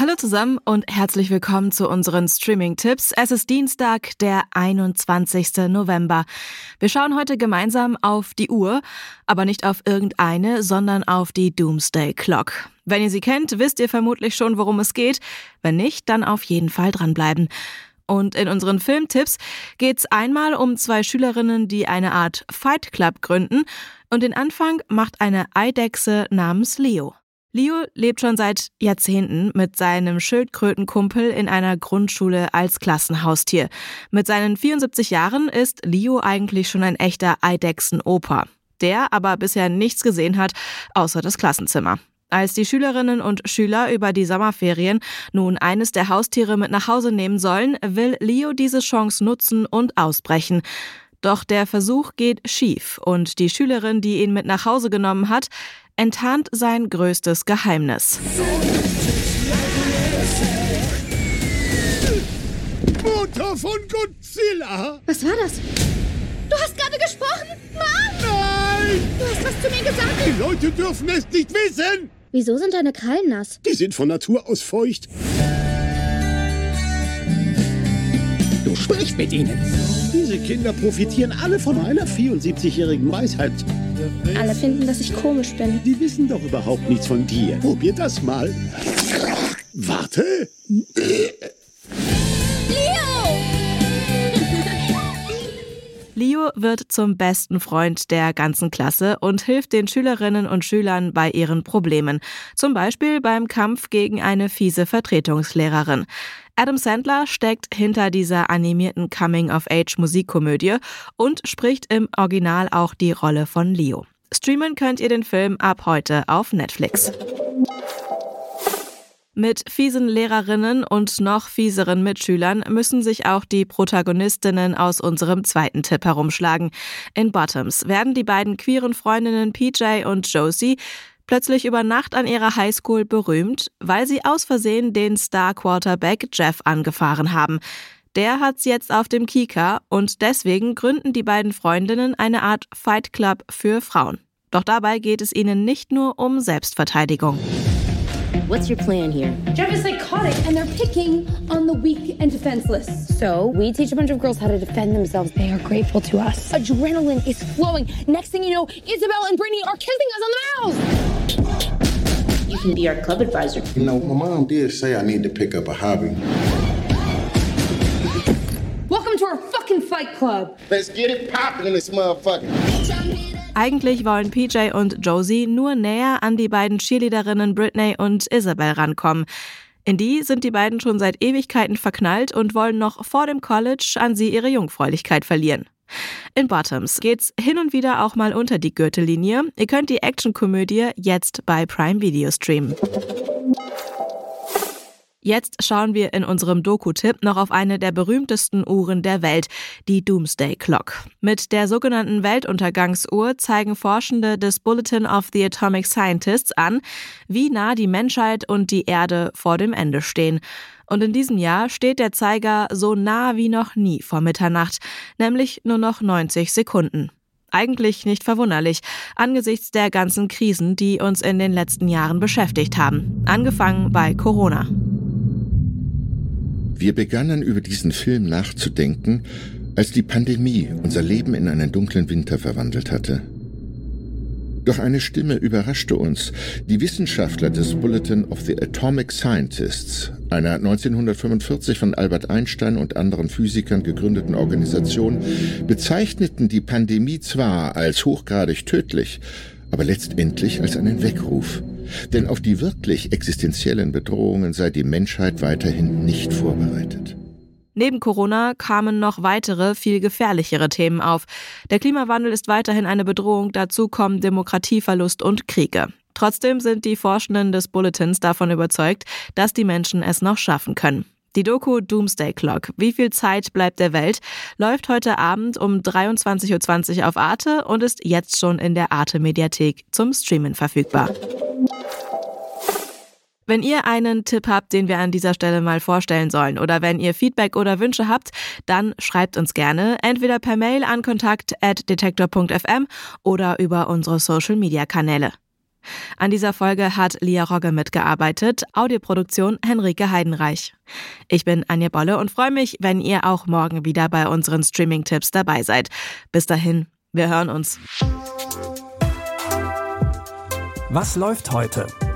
Hallo zusammen und herzlich willkommen zu unseren Streaming-Tipps. Es ist Dienstag, der 21. November. Wir schauen heute gemeinsam auf die Uhr, aber nicht auf irgendeine, sondern auf die Doomsday Clock. Wenn ihr sie kennt, wisst ihr vermutlich schon, worum es geht. Wenn nicht, dann auf jeden Fall dranbleiben. Und in unseren Filmtipps geht's einmal um zwei Schülerinnen, die eine Art Fight Club gründen. Und den Anfang macht eine Eidechse namens Leo. Leo lebt schon seit Jahrzehnten mit seinem Schildkrötenkumpel in einer Grundschule als Klassenhaustier. Mit seinen 74 Jahren ist Leo eigentlich schon ein echter Eidechsenoper, der aber bisher nichts gesehen hat, außer das Klassenzimmer. Als die Schülerinnen und Schüler über die Sommerferien nun eines der Haustiere mit nach Hause nehmen sollen, will Leo diese Chance nutzen und ausbrechen. Doch der Versuch geht schief und die Schülerin, die ihn mit nach Hause genommen hat, enttarnt sein größtes Geheimnis. Mutter von Godzilla! Was war das? Du hast gerade gesprochen? Mann! Nein! Du hast was zu mir gesagt? Die Leute dürfen es nicht wissen! Wieso sind deine Krallen nass? Die sind von Natur aus feucht. Du sprichst mit ihnen. Diese Kinder profitieren alle von meiner 74-jährigen Weisheit. Alle finden, dass ich komisch bin. Die wissen doch überhaupt nichts von dir. Probier das mal. Warte. Leo wird zum besten Freund der ganzen Klasse und hilft den Schülerinnen und Schülern bei ihren Problemen. Zum Beispiel beim Kampf gegen eine fiese Vertretungslehrerin. Adam Sandler steckt hinter dieser animierten Coming-of-Age-Musikkomödie und spricht im Original auch die Rolle von Leo. Streamen könnt ihr den Film ab heute auf Netflix. Mit fiesen Lehrerinnen und noch fieseren Mitschülern müssen sich auch die Protagonistinnen aus unserem zweiten Tipp herumschlagen. In Bottoms werden die beiden queeren Freundinnen PJ und Josie plötzlich über Nacht an ihrer Highschool berühmt, weil sie aus Versehen den Star-Quarterback Jeff angefahren haben. Der hat's jetzt auf dem Kika und deswegen gründen die beiden Freundinnen eine Art Fight Club für Frauen. Doch dabei geht es ihnen nicht nur um Selbstverteidigung. What's your plan here? Jeff is psychotic and they're picking on the weak and defenseless. So, we teach a bunch of girls how to defend themselves. They are grateful to us. Adrenaline is flowing. Next thing you know, Isabel and Brittany are kissing us on the mouth. You can be our club advisor. You know, my mom did say I need to pick up a hobby. Welcome to our fucking fight club. Let's get it poppin' in this motherfucker. Eigentlich wollen PJ und Josie nur näher an die beiden Cheerleaderinnen Britney und Isabel rankommen. In die sind die beiden schon seit Ewigkeiten verknallt und wollen noch vor dem College an sie ihre Jungfräulichkeit verlieren. In Bottoms geht's hin und wieder auch mal unter die Gürtellinie. Ihr könnt die Actionkomödie jetzt bei Prime Video streamen. Jetzt schauen wir in unserem Doku-Tipp noch auf eine der berühmtesten Uhren der Welt, die Doomsday Clock. Mit der sogenannten Weltuntergangsuhr zeigen Forschende des Bulletin of the Atomic Scientists an, wie nah die Menschheit und die Erde vor dem Ende stehen. Und in diesem Jahr steht der Zeiger so nah wie noch nie vor Mitternacht, nämlich nur noch 90 Sekunden. Eigentlich nicht verwunderlich, angesichts der ganzen Krisen, die uns in den letzten Jahren beschäftigt haben. Angefangen bei Corona. Wir begannen über diesen Film nachzudenken, als die Pandemie unser Leben in einen dunklen Winter verwandelt hatte. Doch eine Stimme überraschte uns. Die Wissenschaftler des Bulletin of the Atomic Scientists, einer 1945 von Albert Einstein und anderen Physikern gegründeten Organisation, bezeichneten die Pandemie zwar als hochgradig tödlich, aber letztendlich als einen Weckruf. Denn auf die wirklich existenziellen Bedrohungen sei die Menschheit weiterhin nicht vorbereitet. Neben Corona kamen noch weitere, viel gefährlichere Themen auf. Der Klimawandel ist weiterhin eine Bedrohung, dazu kommen Demokratieverlust und Kriege. Trotzdem sind die Forschenden des Bulletins davon überzeugt, dass die Menschen es noch schaffen können. Die Doku Doomsday Clock, wie viel Zeit bleibt der Welt, läuft heute Abend um 23.20 Uhr auf Arte und ist jetzt schon in der Arte Mediathek zum Streamen verfügbar. Wenn ihr einen Tipp habt, den wir an dieser Stelle mal vorstellen sollen oder wenn ihr Feedback oder Wünsche habt, dann schreibt uns gerne entweder per Mail an kontakt@detektor.fm oder über unsere Social Media Kanäle. An dieser Folge hat Lia Rogge mitgearbeitet, Audioproduktion Henrike Heidenreich. Ich bin Anja Bolle und freue mich, wenn ihr auch morgen wieder bei unseren Streaming-Tipps dabei seid. Bis dahin, wir hören uns. Was läuft heute?